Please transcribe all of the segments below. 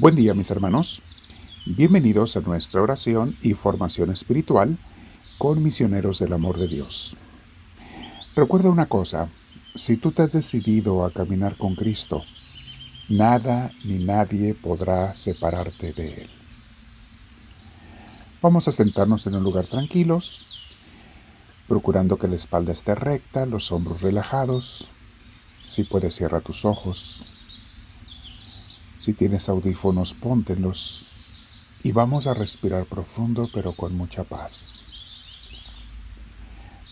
Buen día mis hermanos. Bienvenidos a nuestra oración y formación espiritual con misioneros del amor de Dios. Recuerda una cosa, si tú te has decidido a caminar con Cristo, nada ni nadie podrá separarte de Él. Vamos a sentarnos en un lugar tranquilos, procurando que la espalda esté recta, los hombros relajados. Si puedes, cierra tus ojos. Si tienes audífonos, póntelos y vamos a respirar profundo pero con mucha paz.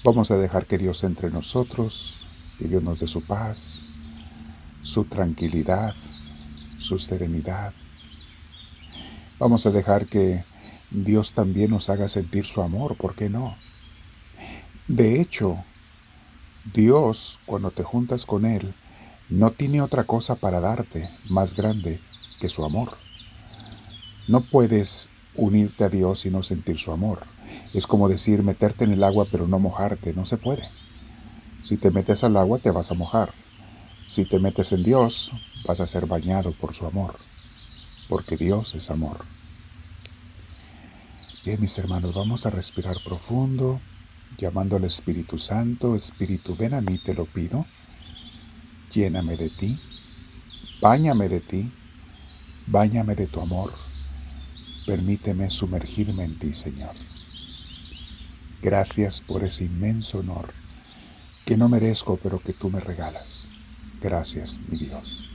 Vamos a dejar que Dios entre nosotros, que Dios nos dé su paz, su tranquilidad, su serenidad. Vamos a dejar que Dios también nos haga sentir su amor, ¿por qué no? De hecho, Dios, cuando te juntas con Él, no tiene otra cosa para darte más grande que su amor. No puedes unirte a Dios y no sentir su amor. Es como decir meterte en el agua pero no mojarte, no se puede. Si te metes al agua te vas a mojar. Si te metes en Dios vas a ser bañado por su amor, porque Dios es amor. Bien, mis hermanos, vamos a respirar profundo, llamando al Espíritu Santo. Espíritu, ven a mí, te lo pido lléname de ti, báñame de ti, báñame de tu amor, permíteme sumergirme en ti, Señor. Gracias por ese inmenso honor que no merezco, pero que tú me regalas. Gracias, mi Dios.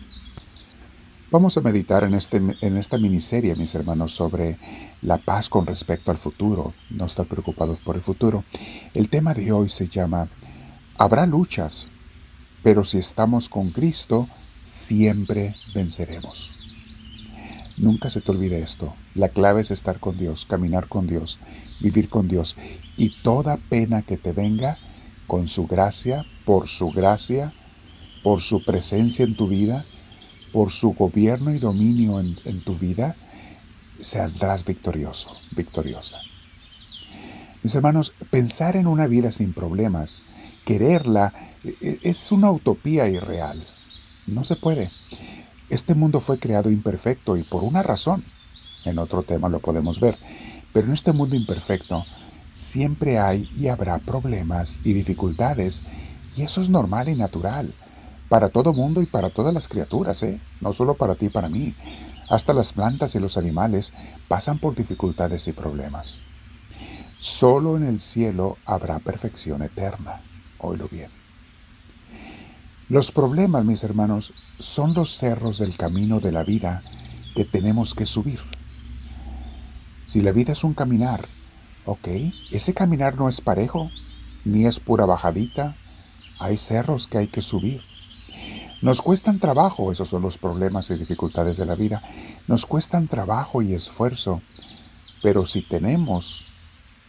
Vamos a meditar en, este, en esta miniserie, mis hermanos, sobre la paz con respecto al futuro, no estar preocupados por el futuro. El tema de hoy se llama Habrá luchas, pero si estamos con Cristo, siempre venceremos. Nunca se te olvide esto. La clave es estar con Dios, caminar con Dios, vivir con Dios. Y toda pena que te venga, con su gracia, por su gracia, por su presencia en tu vida, por su gobierno y dominio en, tu vida, saldrás victorioso, victoriosa. Mis hermanos, pensar en una vida sin problemas, quererla, es una utopía irreal. No se puede. Este mundo fue creado imperfecto y por una razón. En otro tema lo podemos ver. Pero en este mundo imperfecto siempre hay y habrá problemas y dificultades. Y eso es normal y natural. Para todo mundo y para todas las criaturas, ¿eh? No solo para ti y para mí. Hasta las plantas y los animales pasan por dificultades y problemas. Solo en el cielo habrá perfección eterna. Oílo bien. Los problemas, mis hermanos, son los cerros del camino de la vida que tenemos que subir. Si la vida es un caminar, ok, ese caminar no es parejo, ni es pura bajadita, hay cerros que hay que subir. Nos cuestan trabajo, esos son los problemas y dificultades de la vida, nos cuestan trabajo y esfuerzo, pero si tenemos,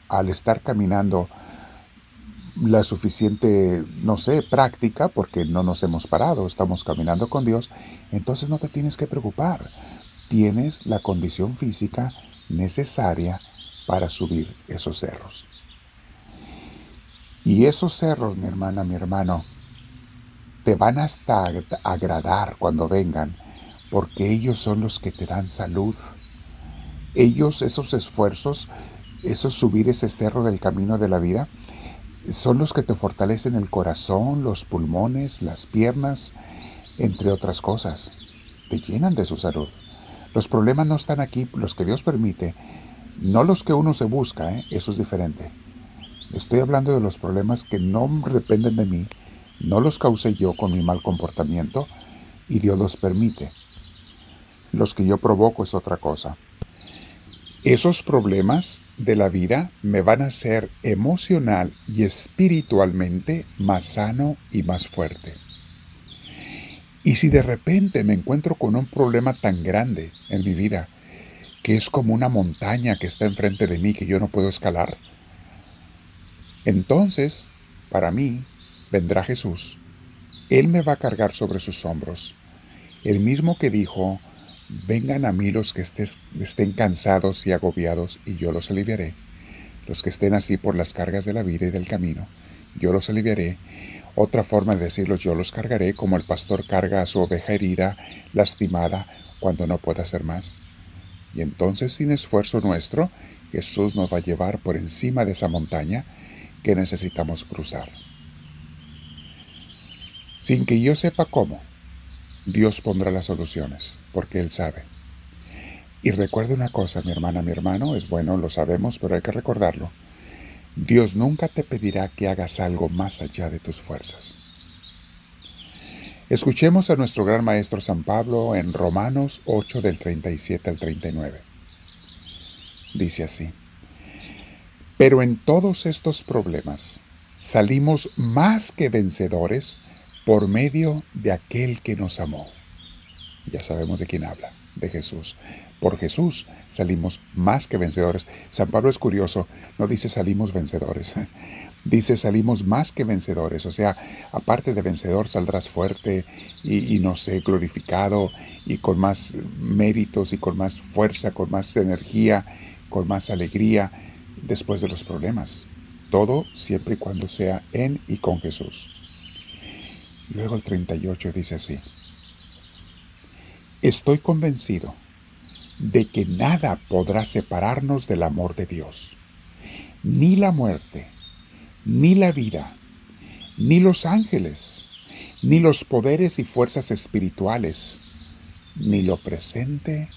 al estar caminando, la suficiente, no sé, práctica, porque no nos hemos parado, estamos caminando con Dios, entonces no te tienes que preocupar. Tienes la condición física necesaria para subir esos cerros. Y esos cerros, mi hermana, mi hermano, te van hasta agradar cuando vengan, porque ellos son los que te dan salud. Ellos, esos esfuerzos, esos subir ese cerro del camino de la vida, son los que te fortalecen el corazón, los pulmones, las piernas, entre otras cosas. Te llenan de su salud. Los problemas no están aquí, los que Dios permite, no los que uno se busca, ¿eh? eso es diferente. Estoy hablando de los problemas que no dependen de mí, no los causé yo con mi mal comportamiento y Dios los permite. Los que yo provoco es otra cosa. Esos problemas de la vida me van a hacer emocional y espiritualmente más sano y más fuerte. Y si de repente me encuentro con un problema tan grande en mi vida, que es como una montaña que está enfrente de mí que yo no puedo escalar, entonces, para mí, vendrá Jesús. Él me va a cargar sobre sus hombros. El mismo que dijo, Vengan a mí los que estén cansados y agobiados, y yo los aliviaré. Los que estén así por las cargas de la vida y del camino, yo los aliviaré. Otra forma de decirlo, yo los cargaré como el pastor carga a su oveja herida, lastimada cuando no pueda hacer más. Y entonces, sin esfuerzo nuestro, Jesús nos va a llevar por encima de esa montaña que necesitamos cruzar. Sin que yo sepa cómo, Dios pondrá las soluciones, porque Él sabe. Y recuerde una cosa, mi hermana, mi hermano, es bueno, lo sabemos, pero hay que recordarlo. Dios nunca te pedirá que hagas algo más allá de tus fuerzas. Escuchemos a nuestro gran maestro San Pablo en Romanos 8 del 37 al 39. Dice así, pero en todos estos problemas salimos más que vencedores por medio de aquel que nos amó. Ya sabemos de quién habla, de Jesús. Por Jesús salimos más que vencedores. San Pablo es curioso, no dice salimos vencedores, dice salimos más que vencedores. O sea, aparte de vencedor saldrás fuerte y, no sé, glorificado y con más méritos y con más fuerza, con más energía, con más alegría después de los problemas. Todo siempre y cuando sea en y con Jesús. Luego el 38 dice así. Estoy convencido de que nada podrá separarnos del amor de Dios. Ni la muerte, ni la vida, ni los ángeles, ni los poderes y fuerzas espirituales, ni lo presente,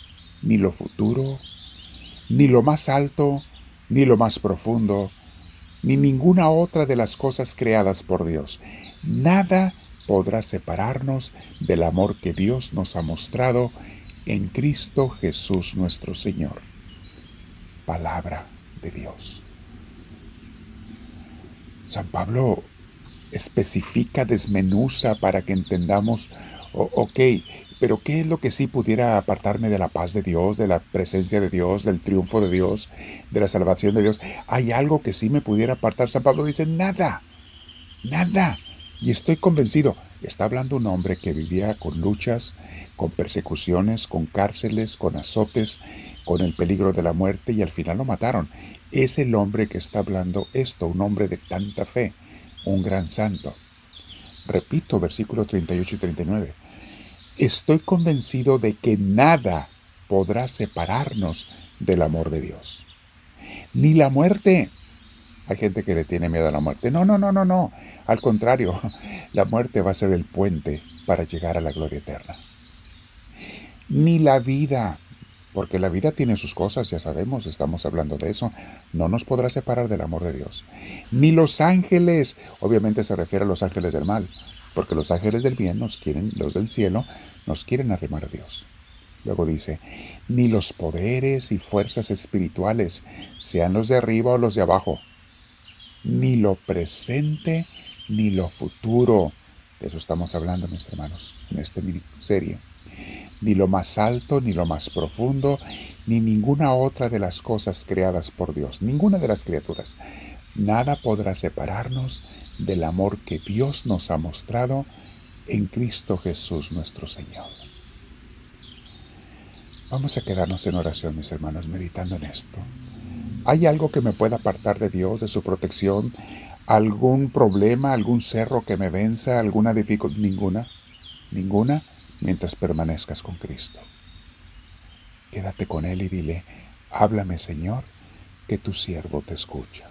ni lo futuro, ni lo más alto, ni lo más profundo, ni ninguna otra de las cosas creadas por Dios. Nada podrá separarnos del amor que Dios nos ha mostrado en Cristo Jesús nuestro Señor. Palabra de Dios. San Pablo especifica, desmenuza para que entendamos, ok, pero ¿qué es lo que sí pudiera apartarme de la paz de Dios, de la presencia de Dios, del triunfo de Dios, de la salvación de Dios? ¿Hay algo que sí me pudiera apartar? San Pablo dice, nada, nada. Y estoy convencido, está hablando un hombre que vivía con luchas, con persecuciones, con cárceles, con azotes, con el peligro de la muerte y al final lo mataron. Es el hombre que está hablando esto, un hombre de tanta fe, un gran santo. Repito versículo 38 y 39. Estoy convencido de que nada podrá separarnos del amor de Dios. Ni la muerte, hay gente que le tiene miedo a la muerte. No, no, no, no, no. Al contrario, la muerte va a ser el puente para llegar a la gloria eterna. Ni la vida, porque la vida tiene sus cosas, ya sabemos, estamos hablando de eso, no nos podrá separar del amor de Dios. Ni los ángeles, obviamente se refiere a los ángeles del mal, porque los ángeles del bien nos quieren, los del cielo, nos quieren arrimar a Dios. Luego dice, ni los poderes y fuerzas espirituales, sean los de arriba o los de abajo, ni lo presente ni lo futuro. De eso estamos hablando, mis hermanos, en esta serie. Ni lo más alto, ni lo más profundo, ni ninguna otra de las cosas creadas por Dios, ninguna de las criaturas. Nada podrá separarnos del amor que Dios nos ha mostrado en Cristo Jesús nuestro Señor. Vamos a quedarnos en oración, mis hermanos, meditando en esto. ¿Hay algo que me pueda apartar de Dios, de su protección? ¿Algún problema, algún cerro que me venza, alguna dificultad? Ninguna, ninguna, mientras permanezcas con Cristo. Quédate con Él y dile, háblame Señor, que tu siervo te escucha.